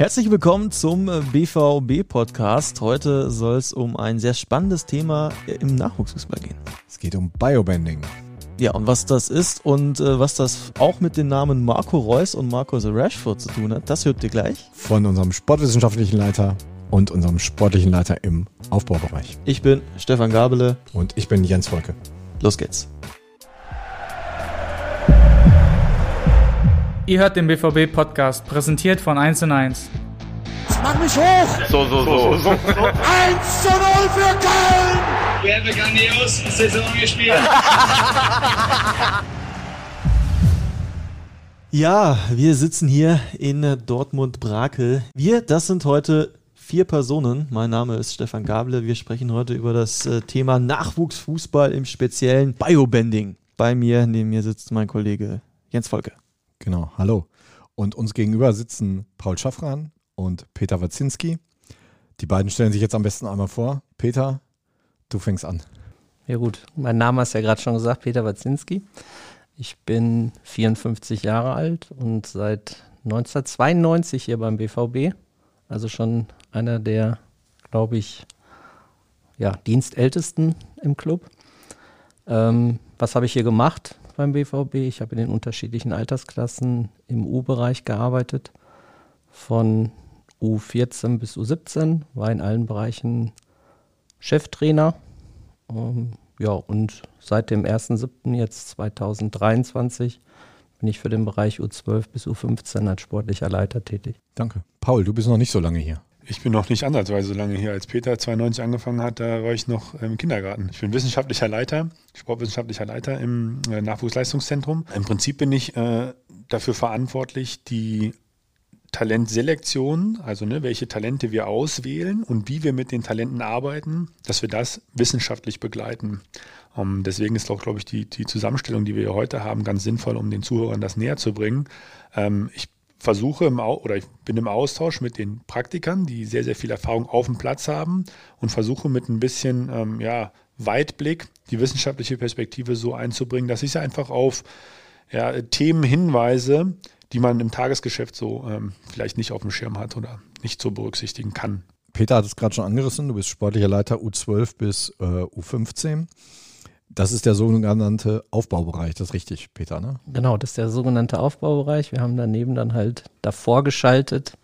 Herzlich willkommen zum BVB-Podcast. Heute soll es um ein sehr spannendes Thema im Nachwuchsfußball gehen. Es geht um Biobending. Ja, und was das ist und äh, was das auch mit den Namen Marco Reus und Marco the Rashford zu tun hat, das hört ihr gleich. Von unserem sportwissenschaftlichen Leiter und unserem sportlichen Leiter im Aufbaubereich. Ich bin Stefan Gabele. Und ich bin Jens Wolke. Los geht's. Ihr hört den BVB-Podcast, präsentiert von 1 und 1. Mach mich hoch! So, so, so. so. 1 zu 0 für Köln! Wir haben grandios Saison gespielt. Ja, wir sitzen hier in Dortmund-Brakel. Wir, das sind heute vier Personen. Mein Name ist Stefan Gable. Wir sprechen heute über das äh, Thema Nachwuchsfußball im speziellen Biobending. Bei mir, neben mir sitzt mein Kollege Jens Volke. Genau, hallo. Und uns gegenüber sitzen Paul Schaffran und Peter Wazinski. Die beiden stellen sich jetzt am besten einmal vor. Peter, Du fängst an. Ja gut, mein Name hast ja gerade schon gesagt, Peter Wazinski. Ich bin 54 Jahre alt und seit 1992 hier beim BVB. Also schon einer der, glaube ich, ja, Dienstältesten im Club. Ähm, was habe ich hier gemacht beim BVB? Ich habe in den unterschiedlichen Altersklassen im U-Bereich gearbeitet. Von U14 bis U17, war in allen Bereichen Cheftrainer. Ähm, ja, und seit dem 1.7. jetzt 2023 bin ich für den Bereich U12 bis U15 als sportlicher Leiter tätig. Danke. Paul, du bist noch nicht so lange hier. Ich bin noch nicht ansatzweise so lange hier. Als Peter 92 angefangen hat, da war ich noch im Kindergarten. Ich bin wissenschaftlicher Leiter, sportwissenschaftlicher Leiter im äh, Nachwuchsleistungszentrum. Im Prinzip bin ich äh, dafür verantwortlich, die Talentselektion, also ne, welche Talente wir auswählen und wie wir mit den Talenten arbeiten, dass wir das wissenschaftlich begleiten. Um, ähm, deswegen ist auch, glaube ich, die, die Zusammenstellung, die wir heute haben, ganz sinnvoll, um den Zuhörern das näher zu bringen. Ähm, ich versuche im oder ich bin im Austausch mit den Praktikern, die sehr, sehr viel Erfahrung auf dem Platz haben und versuche mit ein bisschen ähm, ja, Weitblick die wissenschaftliche Perspektive so einzubringen, dass ich sie einfach auf ja, Themen hinweise, die man im Tagesgeschäft so ähm, vielleicht nicht auf dem Schirm hat oder nicht so berücksichtigen kann. Peter hat es gerade schon angerissen, du bist sportlicher Leiter U12 bis äh, U15. Das ist der sogenannte Aufbaubereich, das ist richtig, Peter, ne? Genau, das ist der sogenannte Aufbaubereich. Wir haben daneben dann halt davor geschaltet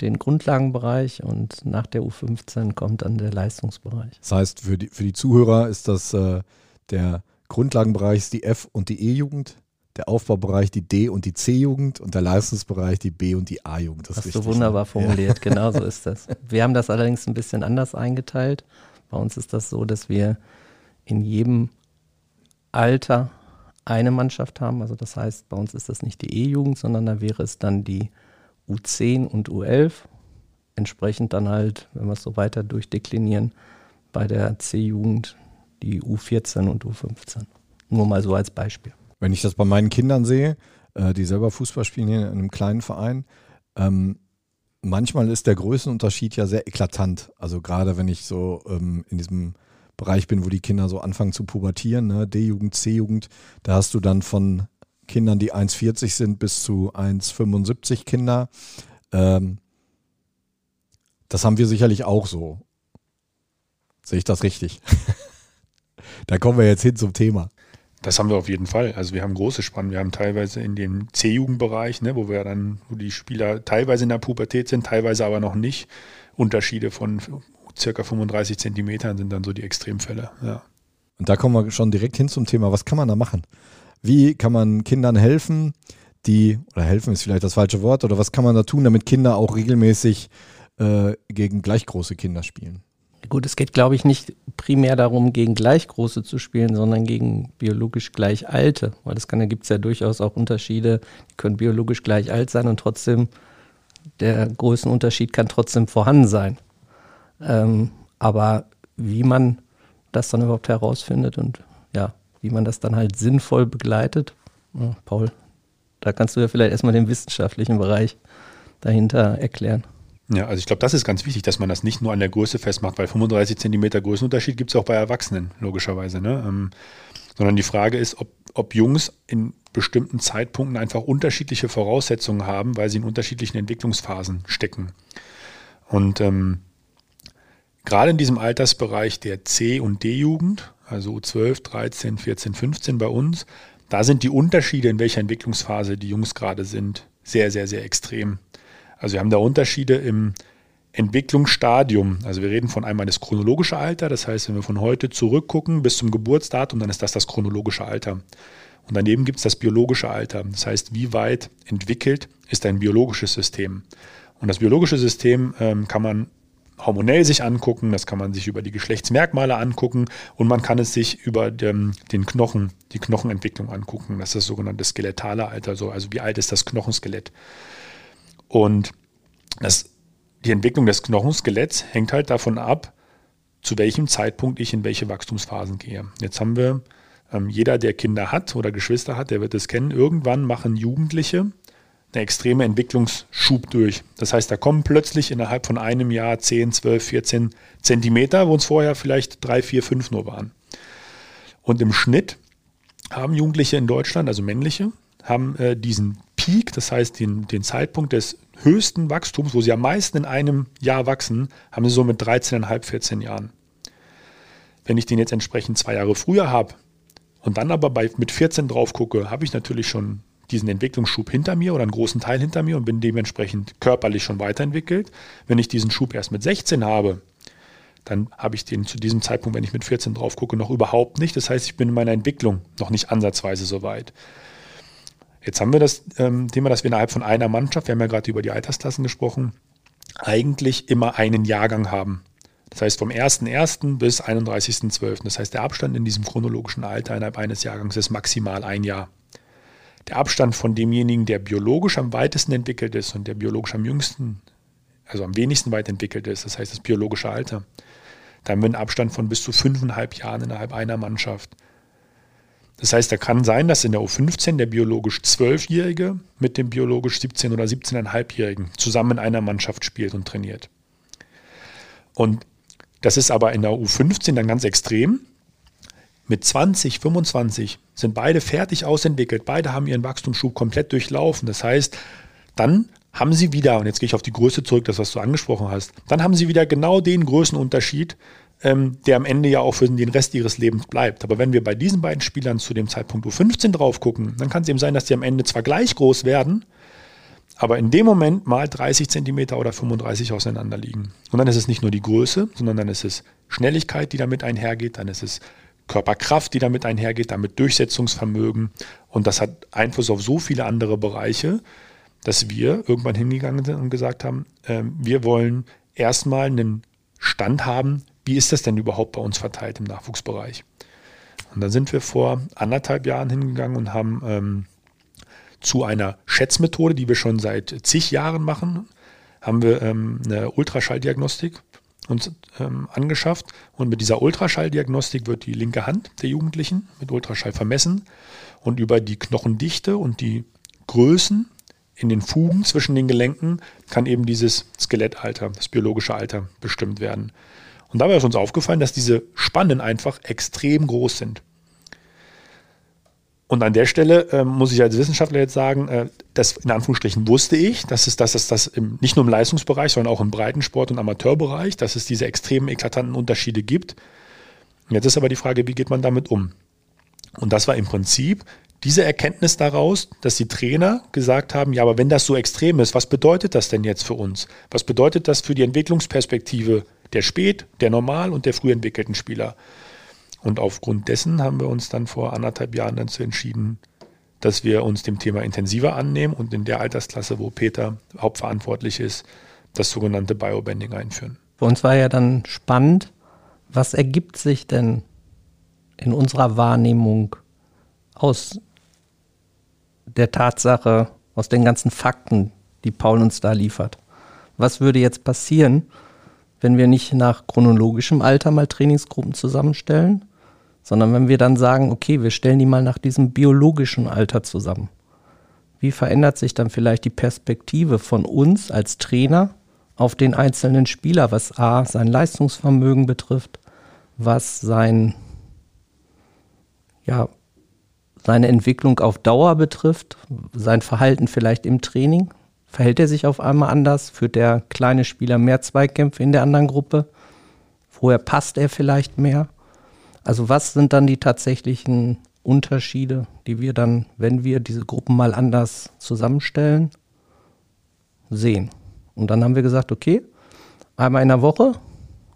den Grundlagenbereich und nach der U15 kommt dann der Leistungsbereich. Das heißt, für die, für die Zuhörer ist das äh, der Grundlagenbereich ist die F- und die E-Jugend, der Aufbaubereich die D- und die C-Jugend und der Leistungsbereich die B- und die A-Jugend. Das Hast du wunderbar ne? formuliert, ja. genau so ist das. Wir haben das allerdings ein bisschen anders eingeteilt. Bei uns ist das so, dass wir in jedem Alter eine Mannschaft haben. Also das heißt, bei uns ist das nicht die E-Jugend, sondern da wäre es dann die U10 und U11. Entsprechend dann halt, wenn wir es so weiter durchdeklinieren, bei der C-Jugend die U14 und U15. Nur mal so als Beispiel. Wenn ich das bei meinen Kindern sehe, äh, die selber Fußball spielen hier in einem kleinen Verein, ähm, manchmal ist der Größenunterschied ja sehr eklatant. Also gerade wenn ich so ähm, in diesem Bereich bin, wo die Kinder so anfangen zu pubertieren, ne? D-Jugend, C-Jugend, da hast du dann von Kindern, die 1,40 sind, bis zu 1,75 Kinder. Ähm, das haben wir sicherlich auch so. Sehe ich das richtig? da kommen wir jetzt hin zum Thema. Das haben wir auf jeden Fall. Also wir haben große Spannen. Wir haben teilweise in dem C-Jugendbereich, ne, wo wir dann, wo die Spieler teilweise in der Pubertät sind, teilweise aber noch nicht. Unterschiede von circa 35 Zentimetern sind dann so die Extremfälle. Ja. Und da kommen wir schon direkt hin zum Thema. Was kann man da machen? Wie kann man Kindern helfen, die, oder helfen ist vielleicht das falsche Wort, oder was kann man da tun, damit Kinder auch regelmäßig äh, gegen gleich große Kinder spielen? Gut, es geht, glaube ich, nicht primär darum, gegen gleich große zu spielen, sondern gegen biologisch gleich alte. Weil das kann, da gibt es ja durchaus auch Unterschiede, die können biologisch gleich alt sein und trotzdem, der Größenunterschied kann trotzdem vorhanden sein. Ähm, aber wie man das dann überhaupt herausfindet und ja, wie man das dann halt sinnvoll begleitet, ja, Paul, da kannst du ja vielleicht erstmal den wissenschaftlichen Bereich dahinter erklären. Ja, also ich glaube, das ist ganz wichtig, dass man das nicht nur an der Größe festmacht, weil 35 Zentimeter Größenunterschied gibt es auch bei Erwachsenen, logischerweise. Ne? Ähm, sondern die Frage ist, ob, ob Jungs in bestimmten Zeitpunkten einfach unterschiedliche Voraussetzungen haben, weil sie in unterschiedlichen Entwicklungsphasen stecken. Und ähm, gerade in diesem Altersbereich der C- und D-Jugend, also 12, 13, 14, 15 bei uns, da sind die Unterschiede, in welcher Entwicklungsphase die Jungs gerade sind, sehr, sehr, sehr extrem. Also wir haben da Unterschiede im Entwicklungsstadium. Also wir reden von einmal das chronologische Alter, das heißt, wenn wir von heute zurückgucken bis zum Geburtsdatum, dann ist das das chronologische Alter. Und daneben gibt es das biologische Alter. Das heißt, wie weit entwickelt ist ein biologisches System? Und das biologische System ähm, kann man hormonell sich angucken, das kann man sich über die Geschlechtsmerkmale angucken und man kann es sich über den, den Knochen, die Knochenentwicklung angucken. Das ist das sogenannte skeletale Alter, also wie alt ist das Knochenskelett. Und das die Entwicklung des Knochenskeletts hängt halt davon ab, zu welchem Zeitpunkt ich in welche Wachstumsphasen gehe. Jetzt haben wir, ähm, jeder, der Kinder hat oder Geschwister hat, der wird es kennen, irgendwann machen Jugendliche eine extreme Entwicklungsschub durch. Das heißt, da kommen plötzlich innerhalb von einem Jahr 10, 12, 14 Zentimeter, wo es vorher vielleicht 3, 4, 5 nur waren. Und im Schnitt haben Jugendliche in Deutschland, also männliche, haben äh, diesen Peak, das heißt den, den Zeitpunkt des höchsten Wachstums, wo sie am meisten in einem Jahr wachsen, haben sie so mit 13,5, 14 Jahren. Wenn ich den jetzt entsprechend zwei Jahre früher habe und dann aber bei, mit 14 drauf gucke, habe ich natürlich schon diesen Entwicklungsschub hinter mir oder einen großen Teil hinter mir und bin dementsprechend körperlich schon weiterentwickelt. Wenn ich diesen Schub erst mit 16 habe, dann habe ich den zu diesem Zeitpunkt, wenn ich mit 14 drauf gucke, noch überhaupt nicht. Das heißt, ich bin in meiner Entwicklung noch nicht ansatzweise so weit. Jetzt haben wir das ähm, Thema, dass wir innerhalb von einer Mannschaft, wir haben ja gerade über die Altersklassen gesprochen, eigentlich immer einen Jahrgang haben. Das heißt vom 1.1. bis 31.12. Das heißt, der Abstand in diesem chronologischen Alter innerhalb eines Jahrgangs ist maximal ein Jahr. Der Abstand von demjenigen, der biologisch am weitesten entwickelt ist und der biologisch am jüngsten, also am wenigsten weit entwickelt ist, das heißt das biologische Alter, da haben wir einen Abstand von bis zu fünfeinhalb Jahren innerhalb einer Mannschaft. Das heißt, da kann sein, dass in der U15 der biologisch 12-Jährige mit dem biologisch 17- oder 17,5-Jährigen zusammen in einer Mannschaft spielt und trainiert. Und das ist aber in der U15 dann ganz extrem. Mit 20, 25 sind beide fertig ausentwickelt, beide haben ihren Wachstumsschub komplett durchlaufen. Das heißt, dann haben sie wieder, und jetzt gehe ich auf die Größe zurück, das was du angesprochen hast, dann haben sie wieder genau den Größenunterschied, ähm, der am Ende ja auch für den Rest ihres Lebens bleibt. Aber wenn wir bei diesen beiden Spielern zu dem Zeitpunkt U15 drauf gucken, dann kann es eben sein, dass die am Ende zwar gleich groß werden, aber in dem Moment mal 30 Zentimeter oder 35 auseinander liegen. Und dann ist es nicht nur die Größe, sondern dann ist es Schnelligkeit, die damit einhergeht, dann ist es Körperkraft, die damit einhergeht, damit Durchsetzungsvermögen. Und das hat Einfluss auf so viele andere Bereiche, dass wir irgendwann hingegangen sind und gesagt haben, äh, wir wollen erstmal einen Stand haben, wie ist das denn überhaupt bei uns verteilt im Nachwuchsbereich? Und dann sind wir vor anderthalb Jahren hingegangen und haben ähm, zu einer Schätzmethode, die wir schon seit zig Jahren machen, haben wir ähm, eine Ultraschalldiagnostik uns ähm, angeschafft. Und mit dieser Ultraschalldiagnostik wird die linke Hand der Jugendlichen mit Ultraschall vermessen und über die Knochendichte und die Größen in den Fugen zwischen den Gelenken kann eben dieses Skelettalter, das biologische Alter bestimmt werden. Und dabei ist uns aufgefallen, dass diese Spannen einfach extrem groß sind. Und an der Stelle äh, muss ich als Wissenschaftler jetzt sagen, äh, das in Anführungsstrichen wusste ich, dass es, dass es nicht nur im Leistungsbereich, sondern auch im Breitensport- und Amateurbereich, dass es diese extremen eklatanten Unterschiede gibt. Jetzt ist aber die Frage, wie geht man damit um? Und das war im Prinzip diese Erkenntnis daraus, dass die Trainer gesagt haben, ja, aber wenn das so extrem ist, was bedeutet das denn jetzt für uns? Was bedeutet das für die Entwicklungsperspektive der spät, der normal und der früh entwickelten Spieler. Und aufgrund dessen haben wir uns dann vor anderthalb Jahren dazu entschieden, dass wir uns dem Thema intensiver annehmen und in der Altersklasse, wo Peter hauptverantwortlich ist, das sogenannte Biobanding einführen. Für uns war ja dann spannend, was ergibt sich denn in unserer Wahrnehmung aus der Tatsache, aus den ganzen Fakten, die Paul uns da liefert? Was würde jetzt passieren, wenn wir nicht nach chronologischem Alter mal Trainingsgruppen zusammenstellen, sondern wenn wir dann sagen, okay, wir stellen die mal nach diesem biologischen Alter zusammen. Wie verändert sich dann vielleicht die Perspektive von uns als Trainer auf den einzelnen Spieler, was A, sein Leistungsvermögen betrifft, was sein, ja, seine Entwicklung auf Dauer betrifft, sein Verhalten vielleicht im Training. Verhält er sich auf einmal anders? Führt der kleine Spieler mehr Zweikämpfe in der anderen Gruppe? Woher passt er vielleicht mehr? Also was sind dann die tatsächlichen Unterschiede, die wir dann, wenn wir diese Gruppen mal anders zusammenstellen, sehen? Und dann haben wir gesagt, okay, einmal in der Woche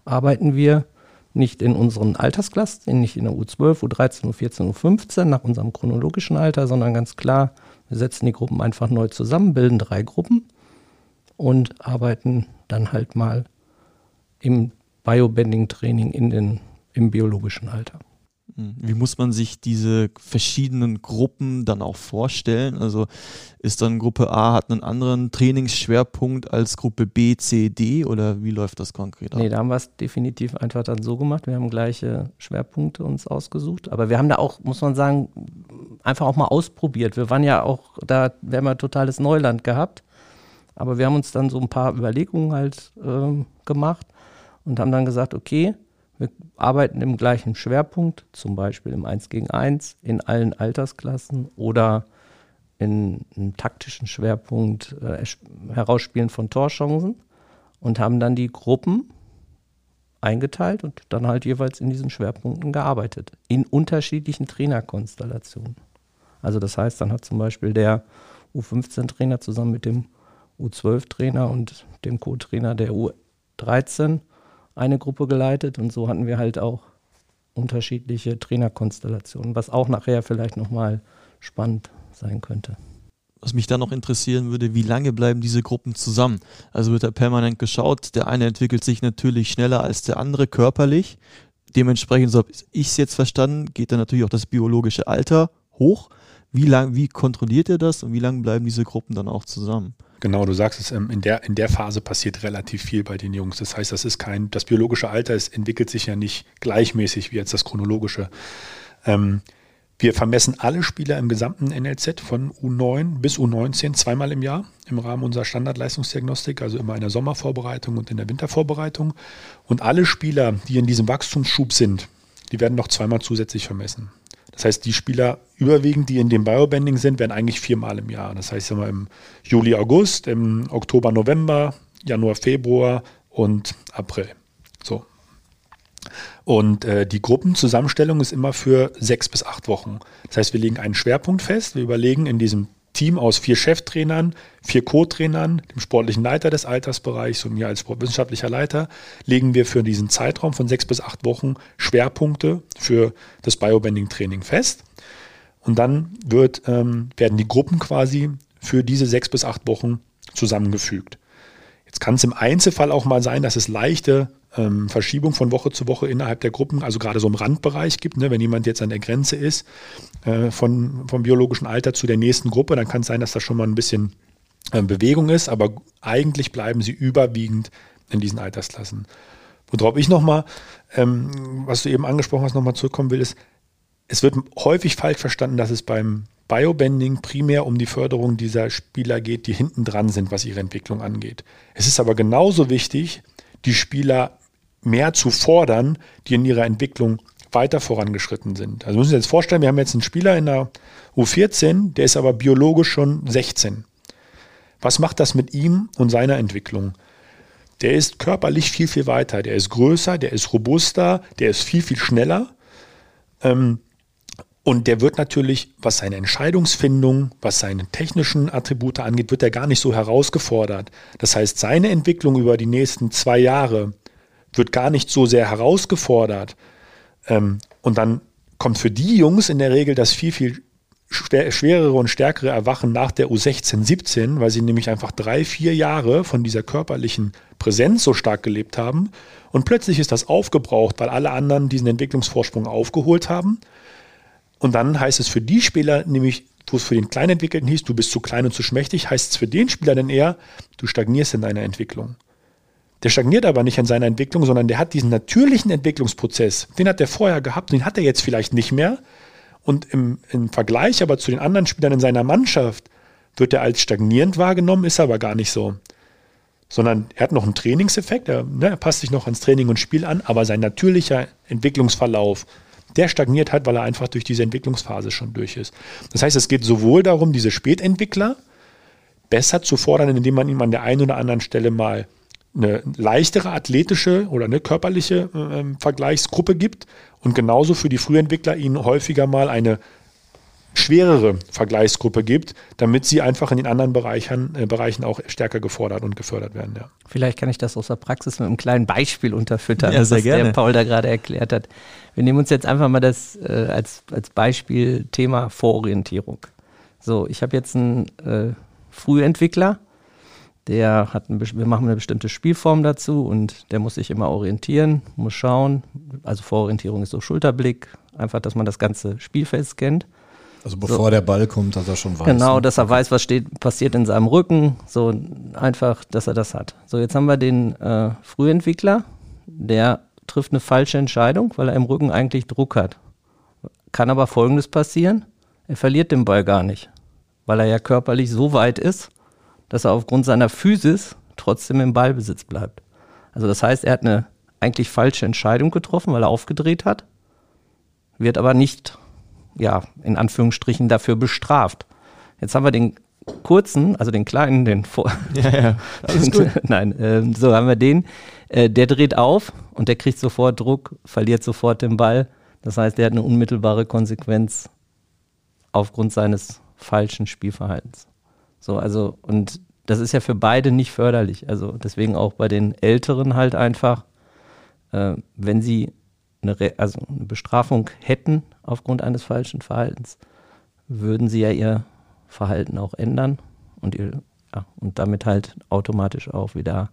arbeiten wir nicht in unseren Altersklassen, nicht in der U12, U13, U14, U15 nach unserem chronologischen Alter, sondern ganz klar, wir setzen die Gruppen einfach neu zusammen, bilden drei Gruppen und arbeiten dann halt mal im Biobending-Training in den, im biologischen Alter. Hm. Wie muss man sich diese verschiedenen Gruppen dann auch vorstellen? Also ist dann Gruppe A hat einen anderen Trainingsschwerpunkt als Gruppe B, C, D oder wie läuft das konkret ab? Nee, da haben wir es definitiv einfach dann so gemacht. Wir haben gleiche Schwerpunkte uns ausgesucht. Aber wir haben da auch, muss man sagen, einfach auch mal ausprobiert. Wir waren ja auch, da wir haben ja totales Neuland gehabt. Aber wir haben uns dann so ein paar Überlegungen halt äh, gemacht und haben dann gesagt, okay, wir arbeiten im gleichen Schwerpunkt, zum Beispiel im 1 gegen 1 in allen Altersklassen oder in einem taktischen Schwerpunkt äh, Herausspielen von Torchancen und haben dann die Gruppen eingeteilt und dann halt jeweils in diesen Schwerpunkten gearbeitet, in unterschiedlichen Trainerkonstellationen. Also das heißt, dann hat zum Beispiel der U15-Trainer zusammen mit dem U12-Trainer und dem Co-Trainer der U13 eine Gruppe geleitet und so hatten wir halt auch unterschiedliche Trainerkonstellationen, was auch nachher vielleicht nochmal spannend sein könnte. Was mich dann noch interessieren würde, wie lange bleiben diese Gruppen zusammen? Also wird da permanent geschaut, der eine entwickelt sich natürlich schneller als der andere körperlich. Dementsprechend, so habe ich es jetzt verstanden, geht dann natürlich auch das biologische Alter hoch. Wie lang, wie kontrolliert ihr das und wie lange bleiben diese Gruppen dann auch zusammen? Genau, du sagst es, ähm, in der, in der Phase passiert relativ viel bei den Jungs. Das heißt, das ist kein, das biologische Alter ist, entwickelt sich ja nicht gleichmäßig wie jetzt das chronologische. Ähm, wir vermessen alle Spieler im gesamten NLZ von U9 bis U19 zweimal im Jahr im Rahmen unserer Standardleistungsdiagnostik, also immer in der Sommervorbereitung und in der Wintervorbereitung. Und alle Spieler, die in diesem Wachstumsschub sind, die werden noch zweimal zusätzlich vermessen. Das heißt, die Spieler überwiegend, die in dem Biobanding sind, werden eigentlich viermal im Jahr. Das heißt immer im Juli, August, im Oktober, November, Januar, Februar und April. So. Und äh, die Gruppenzusammenstellung ist immer für sechs bis acht Wochen. Das heißt, wir legen einen Schwerpunkt fest. Wir überlegen in diesem Team aus vier Cheftrainern, vier Co-Trainern, dem sportlichen Leiter des Altersbereichs und mir als wissenschaftlicher Leiter, legen wir für diesen Zeitraum von sechs bis acht Wochen Schwerpunkte für das Biobending-Training fest. Und dann wird, ähm, werden die Gruppen quasi für diese sechs bis acht Wochen zusammengefügt. Jetzt kann es im Einzelfall auch mal sein, dass es leichte ähm, Verschiebung von Woche zu Woche innerhalb der Gruppen, also gerade so im Randbereich gibt. Ne? Wenn jemand jetzt an der Grenze ist äh, von, vom biologischen Alter zu der nächsten Gruppe, dann kann es sein, dass da schon mal ein bisschen äh, Bewegung ist, aber eigentlich bleiben sie überwiegend in diesen Altersklassen. Worauf ich nochmal, ähm, was du eben angesprochen hast, nochmal zurückkommen will, ist, es wird häufig falsch verstanden, dass es beim Biobending primär um die Förderung dieser Spieler geht, die hinten dran sind, was ihre Entwicklung angeht. Es ist aber genauso wichtig, die Spieler mehr zu fordern, die in ihrer Entwicklung weiter vorangeschritten sind. Also müssen Sie sich jetzt vorstellen, wir haben jetzt einen Spieler in der U14, der ist aber biologisch schon 16. Was macht das mit ihm und seiner Entwicklung? Der ist körperlich viel, viel weiter. Der ist größer, der ist robuster, der ist viel, viel schneller. Ähm, und der wird natürlich, was seine Entscheidungsfindung, was seine technischen Attribute angeht, wird er gar nicht so herausgefordert. Das heißt, seine Entwicklung über die nächsten zwei Jahre wird gar nicht so sehr herausgefordert. Ähm, und dann kommt für die Jungs in der Regel das viel, viel schwerere und stärkere Erwachen nach der U16, 17, weil sie nämlich einfach drei, vier Jahre von dieser körperlichen Präsenz so stark gelebt haben. Und plötzlich ist das aufgebraucht, weil alle anderen diesen Entwicklungsvorsprung aufgeholt haben. Und dann heißt es für die Spieler, nämlich wo es für den Kleinentwickelten hieß, du bist zu klein und zu schmächtig, heißt es für den Spieler dann eher, du stagnierst in deiner Entwicklung. Der stagniert aber nicht in seiner Entwicklung, sondern der hat diesen natürlichen Entwicklungsprozess, den hat er vorher gehabt, den hat er jetzt vielleicht nicht mehr. Und im, im Vergleich aber zu den anderen Spielern in seiner Mannschaft wird er als stagnierend wahrgenommen, ist aber gar nicht so. Sondern er hat noch einen Trainingseffekt, er, ne, er passt sich noch ans Training und Spiel an, aber sein natürlicher Entwicklungsverlauf, der stagniert hat, weil er einfach durch diese Entwicklungsphase schon durch ist. Das heißt, es geht sowohl darum, diese Spätentwickler besser zu fordern, indem man ihm an der einen oder anderen Stelle mal eine leichtere athletische oder eine körperliche äh, Vergleichsgruppe gibt und genauso für die Frühentwickler ihnen häufiger mal eine schwerere Vergleichsgruppe gibt, damit sie einfach in den anderen Bereichen, äh, Bereichen auch stärker gefordert und gefördert werden. Ja. Vielleicht kann ich das aus der Praxis mit einem kleinen Beispiel unterfüttern, ja, was gerne. der Paul da gerade erklärt hat. Wir nehmen uns jetzt einfach mal das äh, als, als Beispiel Thema Vororientierung. So, ich habe jetzt einen äh, Frühentwickler, der hat ein, wir machen eine bestimmte Spielform dazu und der muss sich immer orientieren, muss schauen. Also Vororientierung ist so Schulterblick, einfach, dass man das ganze Spielfeld scannt. Also bevor so. der Ball kommt, dass er schon weiß. Genau, ne? dass er weiß, was steht, passiert in seinem Rücken. So einfach, dass er das hat. So, jetzt haben wir den äh, Frühentwickler, der trifft eine falsche Entscheidung, weil er im Rücken eigentlich Druck hat. Kann aber folgendes passieren: Er verliert den Ball gar nicht, weil er ja körperlich so weit ist, dass er aufgrund seiner Physis trotzdem im Ballbesitz bleibt. Also das heißt, er hat eine eigentlich falsche Entscheidung getroffen, weil er aufgedreht hat, wird aber nicht, ja, in Anführungsstrichen dafür bestraft. Jetzt haben wir den kurzen, also den kleinen, den vor. Ja, ja. Alles gut. Nein, äh, so haben wir den. Äh, der dreht auf und der kriegt sofort Druck, verliert sofort den Ball. Das heißt, der hat eine unmittelbare Konsequenz aufgrund seines falschen Spielverhaltens. So, also, und das ist ja für beide nicht förderlich. Also deswegen auch bei den Älteren halt einfach, äh, wenn sie eine, Re also eine Bestrafung hätten aufgrund eines falschen Verhaltens, würden sie ja ihr Verhalten auch ändern und, ihr, ja, und damit halt automatisch auch wieder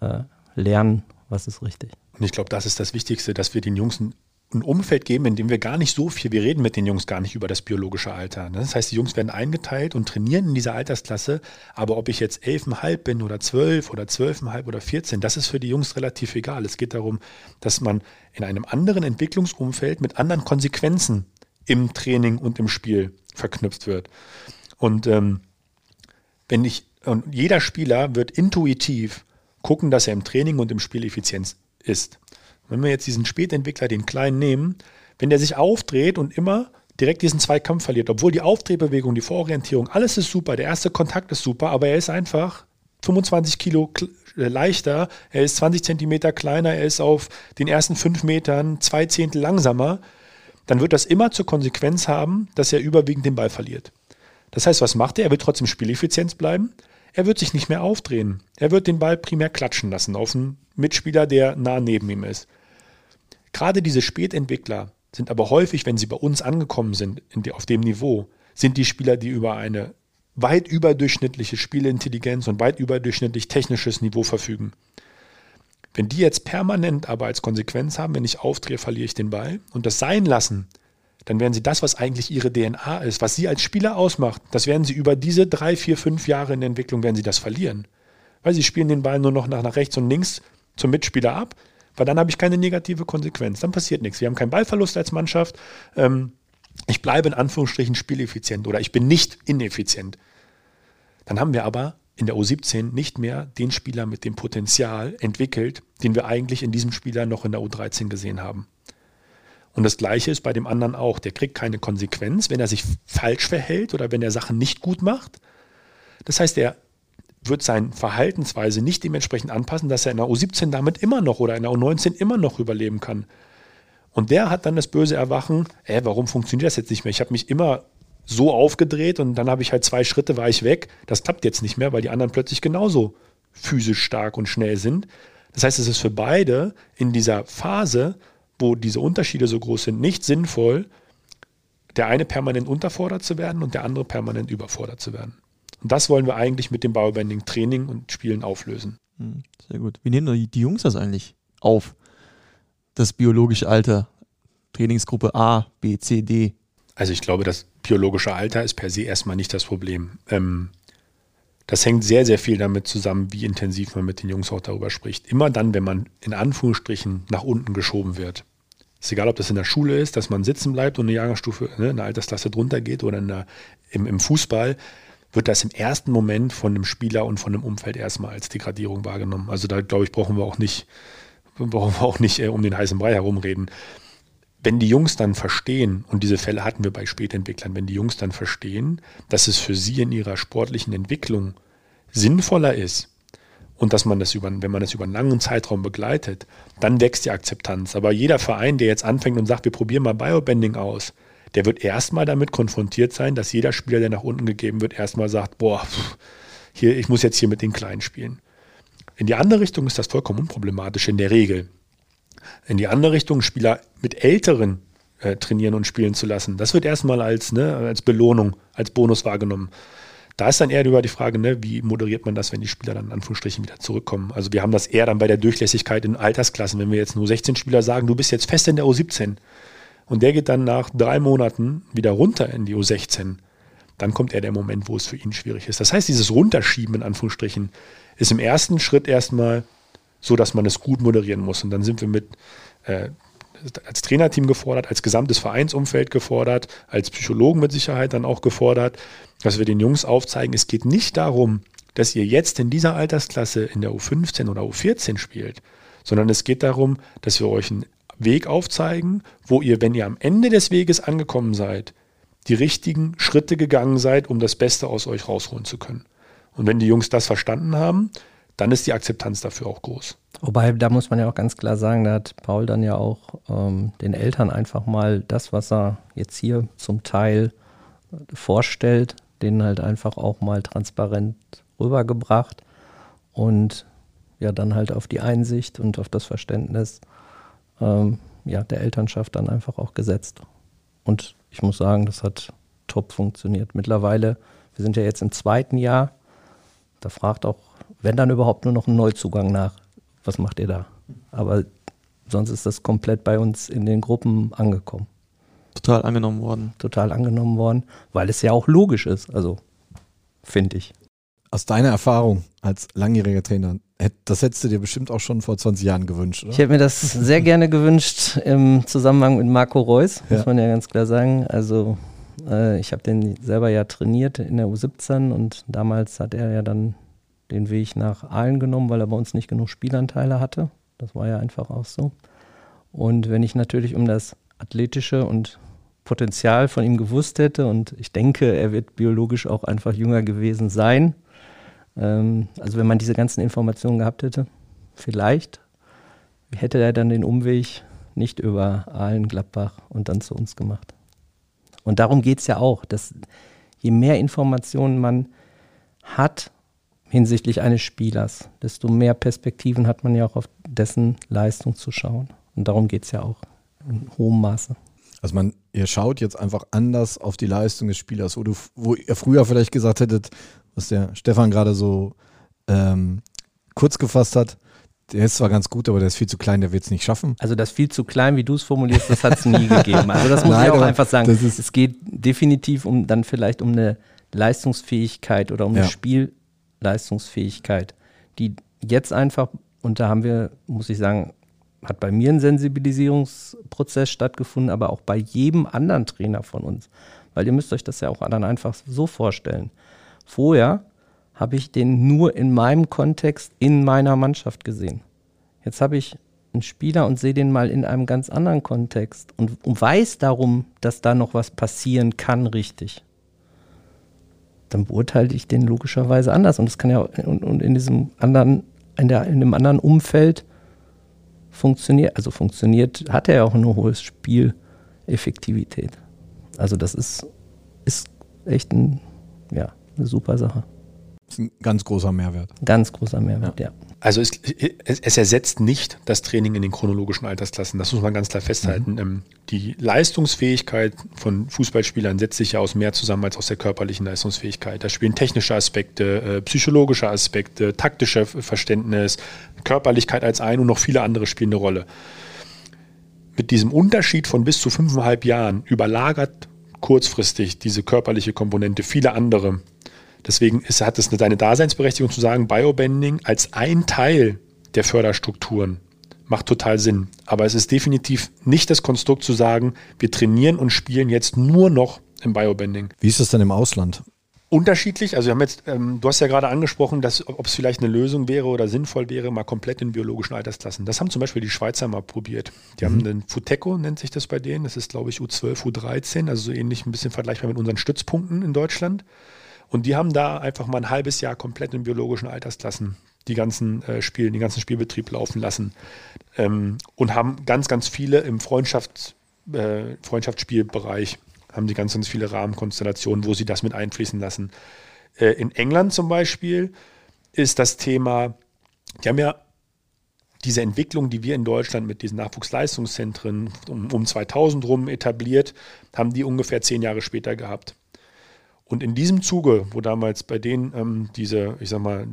äh, lernen, was ist richtig. Und ich glaube, das ist das Wichtigste, dass wir den Jungs ein Umfeld geben, in dem wir gar nicht so viel, wir reden mit den Jungs gar nicht über das biologische Alter. Ne? Das heißt, die Jungs werden eingeteilt und trainieren in dieser Altersklasse, aber ob ich jetzt 11,5 bin oder 12 oder 12,5 oder 14, das ist für die Jungs relativ egal. Es geht darum, dass man in einem anderen Entwicklungsumfeld mit anderen Konsequenzen im Training und im Spiel verknüpft wird. Und ähm, wenn ich, und jeder Spieler wird intuitiv gucken, dass er im Training und im Spiel effizient ist. Wenn wir jetzt diesen Spätentwickler, den kleinen nehmen, wenn der sich aufdreht und immer direkt diesen Zweikampf verliert, obwohl die Aufdrehbewegung, die Vororientierung, alles ist super, der erste Kontakt ist super, aber er ist einfach 25 Kilo äh, leichter, er ist 20 Zentimeter kleiner, er ist auf den ersten fünf Metern zwei Zehntel langsamer, dann wird das immer zur Konsequenz haben, dass er überwiegend den Ball verliert. Das heißt, was macht er? Er wird trotzdem Spieleffizienz bleiben, er wird sich nicht mehr aufdrehen. Er wird den Ball primär klatschen lassen auf einen Mitspieler, der nah neben ihm ist. Gerade diese Spätentwickler sind aber häufig, wenn sie bei uns angekommen sind, die, auf dem Niveau, sind die Spieler, die über eine weit überdurchschnittliche Spielintelligenz und weit überdurchschnittlich technisches Niveau verfügen. Wenn die jetzt permanent aber als Konsequenz haben, wenn ich aufdrehe, verliere ich den Ball und das sein lassen, dann werden sie das, was eigentlich ihre DNA ist, was sie als Spieler ausmacht, das werden sie über diese drei, vier, fünf Jahre in der Entwicklung, werden sie das verlieren. Weil sie spielen den Ball nur noch nach, nach rechts und links zum Mitspieler ab weil dann habe ich keine negative Konsequenz. Dann passiert nichts. Wir haben keinen Ballverlust als Mannschaft. Ähm, ich bleibe in Anführungsstrichen spieleffizient oder ich bin nicht ineffizient. Dann haben wir aber in der U17 nicht mehr den Spieler mit dem Potenzial entwickelt, den wir eigentlich in diesem Spieler noch in der U13 gesehen haben. Und das Gleiche ist bei dem anderen auch. Der kriegt keine Konsequenz, wenn er sich falsch verhält oder wenn er Sachen nicht gut macht. Das heißt, er wird seine Verhaltensweise nicht dementsprechend anpassen, dass er in der U17 damit immer noch oder in der U19 immer noch überleben kann. Und der hat dann das böse Erwachen, äh, warum funktioniert das jetzt nicht mehr? Ich habe mich immer so aufgedreht und dann habe ich halt zwei Schritte, war ich weg. Das klappt jetzt nicht mehr, weil die anderen plötzlich genauso physisch stark und schnell sind. Das heißt, es ist für beide in dieser Phase, wo diese Unterschiede so groß sind, nicht sinnvoll, der eine permanent unterfordert zu werden und der andere permanent überfordert zu werden. Und das wollen wir eigentlich mit dem Biobanding Training und Spielen auflösen. Hm, sehr gut. Wie nehmen die Jungs das eigentlich auf? Das biologische Alter, Trainingsgruppe A, B, C, D. Also ich glaube, das biologische Alter ist per se erstmal nicht das Problem. Ähm, das hängt sehr, sehr viel damit zusammen, wie intensiv man mit den Jungs auch darüber spricht. Immer dann, wenn man in Anführungsstrichen nach unten geschoben wird. Ist egal, ob das in der Schule ist, dass man sitzen bleibt und eine Jahrgangsstufe, ne, eine Altersklasse drunter geht oder der, im, im Fußball wird das im ersten Moment von dem Spieler und von dem Umfeld erstmal als Degradierung wahrgenommen. Also da glaube ich, brauchen wir auch nicht, brauchen wir auch nicht äh, um den heißen Brei herumreden. wenn die Jungs dann verstehen, und diese Fälle hatten wir bei Spätentwicklern, wenn die Jungs dann verstehen, dass es für sie in ihrer sportlichen Entwicklung sinnvoller ist und dass man das über, wenn man das über einen langen Zeitraum begleitet, dann wächst die Akzeptanz. Aber jeder Verein, der jetzt anfängt und sagt, wir probieren mal Biobending aus, der wird erstmal damit konfrontiert sein, dass jeder Spieler, der nach unten gegeben wird, erstmal sagt, boah, hier, ich muss jetzt hier mit den Kleinen spielen. In die andere Richtung ist das vollkommen unproblematisch in der Regel. In die andere Richtung, Spieler mit Älteren äh, trainieren und spielen zu lassen, das wird erstmal als, ne, als Belohnung, als Bonus wahrgenommen. Da ist dann eher über die Frage, ne, wie moderiert man das, wenn die Spieler dann in Anführungsstrichen wieder zurückkommen. Also wir haben das eher dann bei der Durchlässigkeit in Altersklassen. Wenn wir jetzt nur 16 Spieler sagen, du bist jetzt fest in der U17 und der geht dann nach drei Monaten wieder runter in die U16, dann kommt eher der Moment, wo es für ihn schwierig ist. Das heißt, dieses Runterschieben in Anführungsstrichen ist im ersten Schritt erstmal so, dass man es gut moderieren muss. Und dann sind wir mit äh, als Trainerteam gefordert, als gesamtes Vereinsumfeld gefordert, als Psychologen mit Sicherheit dann auch gefordert, dass wir den Jungs aufzeigen, es geht nicht darum, dass ihr jetzt in dieser Altersklasse in der U15 oder U14 spielt, sondern es geht darum, dass wir euch einen Weg aufzeigen, wo ihr, wenn ihr am Ende des Weges angekommen seid, die richtigen Schritte gegangen seid, um das Beste aus euch rausholen zu können. Und wenn die Jungs das verstanden haben, dann ist die Akzeptanz dafür auch groß. Wobei, da muss man ja auch ganz klar sagen, da hat Paul dann ja auch ähm, den Eltern einfach mal das, was er jetzt hier zum Teil vorstellt, denen halt einfach auch mal transparent rübergebracht und ja dann halt auf die Einsicht und auf das Verständnis ähm, ja, der Elternschaft dann einfach auch gesetzt. Und ich muss sagen, das hat top funktioniert. Mittlerweile, wir sind ja jetzt im zweiten Jahr, da fragt auch, wenn dann überhaupt nur noch ein Neuzugang nach, was macht ihr da? Aber sonst ist das komplett bei uns in den Gruppen angekommen. Total angenommen worden. Total angenommen worden, weil es ja auch logisch ist, also finde ich. Aus deiner Erfahrung als langjähriger Trainer, das hättest du dir bestimmt auch schon vor 20 Jahren gewünscht, oder? Ich hätte mir das sehr gerne gewünscht im Zusammenhang mit Marco Reus, muss ja. man ja ganz klar sagen. Also äh, ich habe den selber ja trainiert in der U17 und damals hat er ja dann den Weg nach Aalen genommen, weil er bei uns nicht genug Spielanteile hatte. Das war ja einfach auch so. Und wenn ich natürlich um das athletische und Potenzial von ihm gewusst hätte und ich denke, er wird biologisch auch einfach jünger gewesen sein. Ähm, also wenn man diese ganzen Informationen gehabt hätte, vielleicht hätte er dann den Umweg nicht über Aalen, Gladbach und dann zu uns gemacht. Und darum geht es ja auch, dass je mehr Informationen man hat, hinsichtlich eines Spielers, desto mehr Perspektiven hat man ja auch auf dessen Leistung zu schauen. Und darum geht es ja auch in hohem Maße. Also man, ihr schaut jetzt einfach anders auf die Leistung des Spielers, wo, du, wo ihr früher vielleicht gesagt hättet, was der Stefan gerade so ähm, kurz gefasst hat, der ist zwar ganz gut, aber der ist viel zu klein, der wird es nicht schaffen. Also das viel zu klein, wie du es formulierst, das hat es nie gegeben. Also das muss Nein, ich auch einfach sagen. Es geht definitiv um dann vielleicht um eine Leistungsfähigkeit oder um ja. eine Spiel, Leistungsfähigkeit, die jetzt einfach, und da haben wir, muss ich sagen, hat bei mir ein Sensibilisierungsprozess stattgefunden, aber auch bei jedem anderen Trainer von uns. Weil ihr müsst euch das ja auch dann einfach so vorstellen. Vorher habe ich den nur in meinem Kontext in meiner Mannschaft gesehen. Jetzt habe ich einen Spieler und sehe den mal in einem ganz anderen Kontext und, weiß darum, dass da noch was passieren kann, richtig dann beurteile ich den logischerweise anders. Und das kann ja und, und in diesem anderen, in, der, in einem anderen Umfeld funktioniert, also funktioniert, hat er ja auch eine hohe Spieleffektivität. Also das ist, ist echt ein, ja, eine super Sache. Das ist ein ganz großer Mehrwert. Ganz großer Mehrwert, ja. ja. Also es, es, ersetzt nicht das Training in den chronologischen Altersklassen. Das muss man ganz klar festhalten. Mhm. Ähm, die Leistungsfähigkeit von Fußballspielern setzt sich ja aus mehr zusammen als aus der körperlichen Leistungsfähigkeit. Da spielen technische Aspekte, äh, psychologische Aspekte, taktische Verständnis, Körperlichkeit als ein und noch viele andere spielen eine Rolle. Mit diesem Unterschied von bis zu fünfeinhalb Jahren überlagert kurzfristig diese körperliche Komponente viele andere Deswegen ist, hat es seine Daseinsberechtigung zu sagen, Biobending als ein Teil der Förderstrukturen macht total Sinn. Aber es ist definitiv nicht das Konstrukt zu sagen, wir trainieren und spielen jetzt nur noch im Biobending. Wie ist das denn im Ausland? Unterschiedlich. Also wir haben jetzt, ähm, du hast ja gerade angesprochen, dass ob es vielleicht eine Lösung wäre oder sinnvoll wäre, mal komplett in biologischen Altersklassen. Das haben zum Beispiel die Schweizer mal probiert. Die mhm. haben einen Futeco, nennt sich das bei denen. Das ist, glaube ich, U12, U13, also so ähnlich ein bisschen vergleichbar mit unseren Stützpunkten in Deutschland. Und die haben da einfach mal ein halbes Jahr komplett in biologischen Altersklassen die ganzen äh, Spiele, den ganzen Spielbetrieb laufen lassen. Ähm, und haben ganz, ganz viele im Freundschafts, äh, Freundschaftsspielbereich haben sie ganz, ganz viele Rahmenkonstellationen, wo sie das mit einfließen lassen. Äh, in England zum Beispiel ist das Thema, die haben ja diese Entwicklung, die wir in Deutschland mit diesen Nachwuchsleistungszentren um, um 2000 rum etabliert, haben die ungefähr zehn Jahre später gehabt. Und in diesem Zuge, wo damals bei denen ähm, diese, ich sag mal,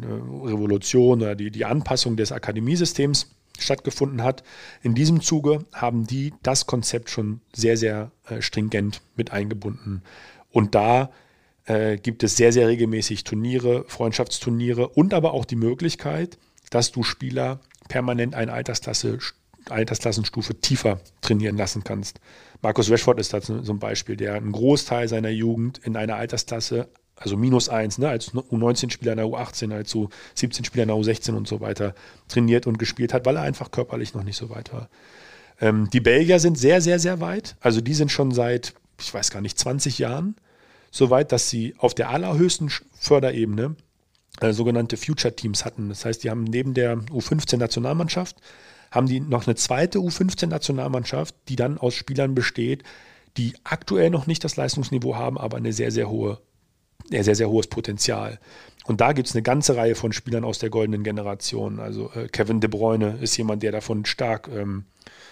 Revolution oder die, die Anpassung des Akademiesystems stattgefunden hat. In diesem Zuge haben die das Konzept schon sehr, sehr äh, stringent mit eingebunden. Und da äh, gibt es sehr, sehr regelmäßig Turniere, Freundschaftsturniere und aber auch die Möglichkeit, dass du Spieler permanent eine Altersklasse, Altersklassenstufe tiefer trainieren lassen kannst. Markus Rashford ist da ein Beispiel, der einen Großteil seiner Jugend in einer Altersklasse also minus eins, ne, als U19-Spieler in der U18, als U17-Spieler in der U16 und so weiter trainiert und gespielt hat, weil er einfach körperlich noch nicht so weit war. Ähm, die Belgier sind sehr, sehr, sehr weit. Also die sind schon seit, ich weiß gar nicht, 20 Jahren so weit, dass sie auf der allerhöchsten Förderebene äh, sogenannte Future Teams hatten. Das heißt, die haben neben der U15-Nationalmannschaft haben die noch eine zweite U15-Nationalmannschaft, die dann aus Spielern besteht, die aktuell noch nicht das Leistungsniveau haben, aber eine sehr, sehr hohe sehr, sehr hohes Potenzial. Und da gibt es eine ganze Reihe von Spielern aus der goldenen Generation. Also äh, Kevin De Bruyne ist jemand, der davon stark, ähm,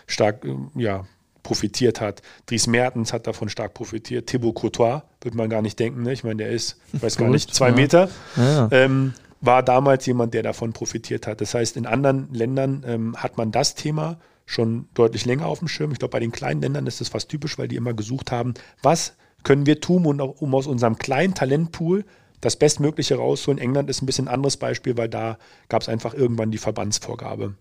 stark äh, ja, profitiert hat. Dries Mertens hat davon stark profitiert. Thibaut Courtois, würde man gar nicht denken. Ne? Ich meine, der ist, ich weiß gar nicht, zwei ja. Meter. Ja. Ähm, war damals jemand, der davon profitiert hat. Das heißt, in anderen Ländern ähm, hat man das Thema schon deutlich länger auf dem Schirm. Ich glaube, bei den kleinen Ländern ist das fast typisch, weil die immer gesucht haben, was können wir tun, um aus unserem kleinen Talentpool das Bestmögliche rauszuholen. England ist ein bisschen anderes Beispiel, weil da gab es einfach irgendwann die Verbandsvorgabe.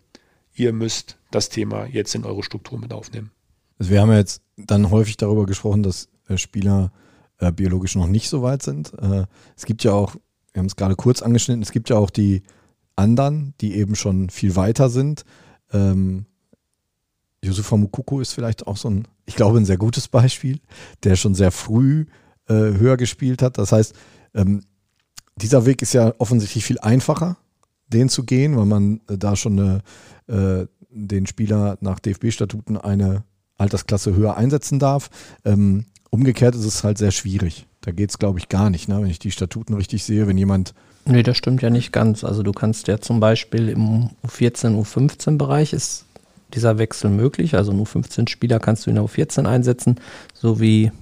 Ihr müsst das Thema jetzt in eure Struktur mit aufnehmen. Also wir haben ja jetzt dann häufig darüber gesprochen, dass äh, Spieler äh, biologisch noch nicht so weit sind. Äh, es gibt ja auch, wir haben es gerade kurz angeschnitten, es gibt ja auch die anderen, die eben schon viel weiter sind. Ähm, Yusufa Mukoko ist vielleicht auch so ein, ich glaube, ein sehr gutes Beispiel, der schon sehr früh äh, höher gespielt hat. Das heißt, ähm, dieser Weg ist ja offensichtlich viel einfacher, den zu gehen, weil man äh, da schon eine, äh, den Spieler nach DFB-Statuten eine Altersklasse höher einsetzen darf. Ähm, umgekehrt ist es halt sehr schwierig. Da geht es, glaube ich, gar nicht, ne? wenn ich die Statuten richtig sehe, wenn jemand. Nee, das stimmt ja nicht ganz. Also du kannst ja zum Beispiel im U14, U15-Bereich ist dieser Wechsel möglich. Also nur 15 Spieler kannst du in der U14 einsetzen, sowie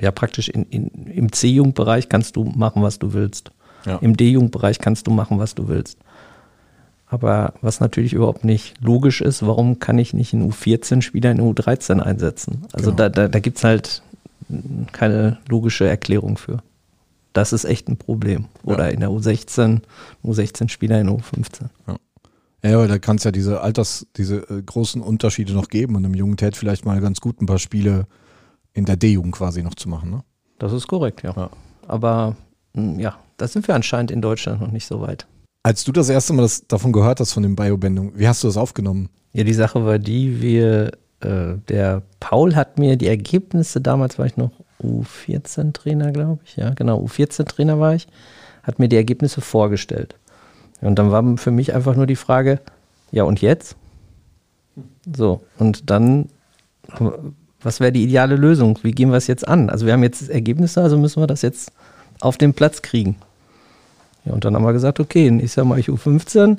ja praktisch in, in, im C-Jugendbereich kannst du machen, was du willst. Ja. Im D-Jugendbereich kannst du machen, was du willst. Aber was natürlich überhaupt nicht logisch ist, warum kann ich nicht einen U14-Spieler in U13 einsetzen? Also genau. da, da, da gibt es halt keine logische Erklärung für. Das ist echt ein Problem. Oder ja. in der U16, U16-Spieler in U15. Ja. Ja, aber da kann es ja diese Alters, diese äh, großen Unterschiede noch geben und im jungen Tät vielleicht mal ganz gut ein paar Spiele in der D-Jugend quasi noch zu machen, ne? Das ist korrekt, ja. ja. Aber hm, ja, da sind wir anscheinend in Deutschland noch nicht so weit. Als du das erste Mal das, davon gehört hast, von den Biobändungen, wie hast du das aufgenommen? Ja, die Sache war die, wir, äh, der Paul hat mir die Ergebnisse, damals war ich noch U14-Trainer, glaube ich, ja, genau, U14-Trainer war ich, hat mir die Ergebnisse vorgestellt. Und dann war für mich einfach nur die Frage, ja und jetzt? So, und dann, was wäre die ideale Lösung? Wie gehen wir es jetzt an? Also wir haben jetzt Ergebnisse, also müssen wir das jetzt auf den Platz kriegen. Ja, und dann haben wir gesagt, okay, nächstes Jahr mache ich U15,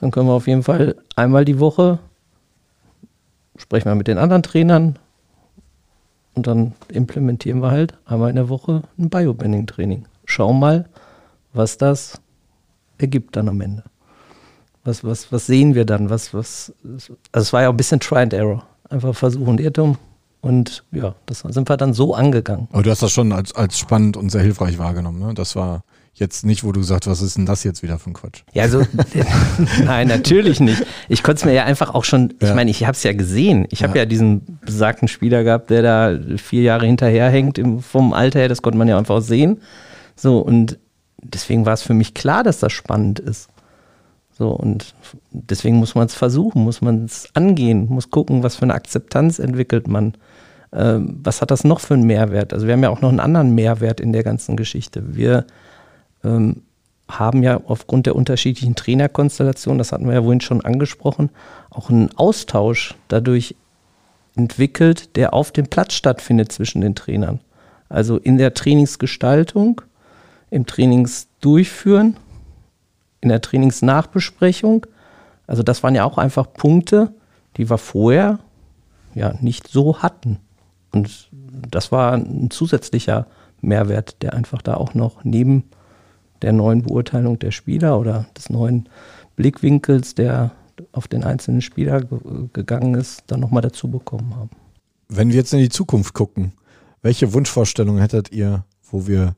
dann können wir auf jeden Fall einmal die Woche sprechen wir mit den anderen Trainern und dann implementieren wir halt einmal in der Woche ein Biobanding-Training. Schauen mal, was das ergibt dann am Ende. Was, was, was sehen wir dann? Was, was, also es war ja auch ein bisschen Try and Error. Einfach Versuch und Irrtum. Und ja, das sind wir dann so angegangen. Aber du hast das schon als, als spannend und sehr hilfreich wahrgenommen. Ne? Das war jetzt nicht, wo du gesagt was ist denn das jetzt wieder für ein Quatsch? Ja, also, nein, natürlich nicht. Ich konnte es mir ja einfach auch schon, ja. ich meine, ich habe es ja gesehen. Ich habe ja. ja. diesen besagten Spieler gehabt, der da vier Jahre hinterherhängt im, vom Alter her, das konnte man ja einfach sehen. So, und deswegen war es für mich klar, dass das spannend ist. So, und deswegen muss man es versuchen, muss man es angehen, muss gucken, was für eine Akzeptanz entwickelt man. Ähm, was hat das noch für einen Mehrwert? Also wir haben ja auch noch einen anderen Mehrwert in der ganzen Geschichte. Wir ähm, haben ja aufgrund der unterschiedlichen Trainerkonstellationen, das hatten wir ja vorhin schon angesprochen, auch einen Austausch dadurch entwickelt, der auf dem Platz stattfindet zwischen den Trainern. Also in der Trainingsgestaltung, im Trainingsdurchführen in der Trainingsnachbesprechung. Also das waren ja auch einfach Punkte, die wir vorher ja nicht so hatten. Und das war ein zusätzlicher Mehrwert, der einfach da auch noch neben der neuen Beurteilung der Spieler oder des neuen Blickwinkels, der auf den einzelnen Spieler gegangen ist, dann nochmal dazu bekommen haben. Wenn wir jetzt in die Zukunft gucken, welche Wunschvorstellungen hättet ihr, wo wir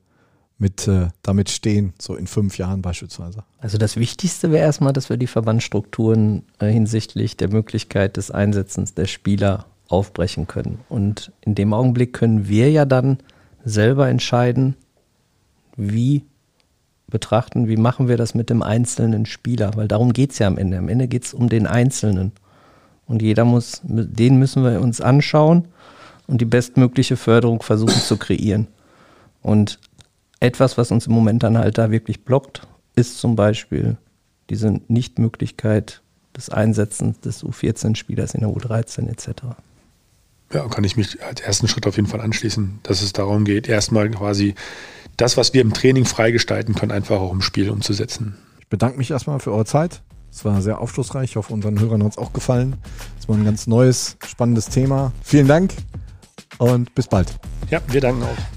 mit äh, damit stehen, so in fünf Jahren beispielsweise? Also das Wichtigste wäre erstmal, dass wir die Verbandsstrukturen äh, hinsichtlich der Möglichkeit des Einsetzens der Spieler aufbrechen können. Und in dem Augenblick können wir ja dann selber entscheiden, wie betrachten, wie machen wir das mit dem einzelnen Spieler, weil darum geht es ja am Ende. Am Ende geht es um den Einzelnen. Und jeder muss, den müssen wir uns anschauen und die bestmögliche Förderung versuchen zu kreieren. Und etwas, was uns im Moment dann halt da wirklich blockt, ist zum Beispiel diese Nichtmöglichkeit des Einsetzens des U14-Spielers in der U13 etc. Ja, kann ich mich als ersten Schritt auf jeden Fall anschließen, dass es darum geht, erstmal quasi das, was wir im Training freigestalten können, einfach auch im Spiel umzusetzen. Ich bedanke mich erstmal für eure Zeit. Es war sehr aufschlussreich. Ich hoffe, unseren Hörern hat es auch gefallen. Es war ein ganz neues, spannendes Thema. Vielen Dank und bis bald. Ja, wir danken auch.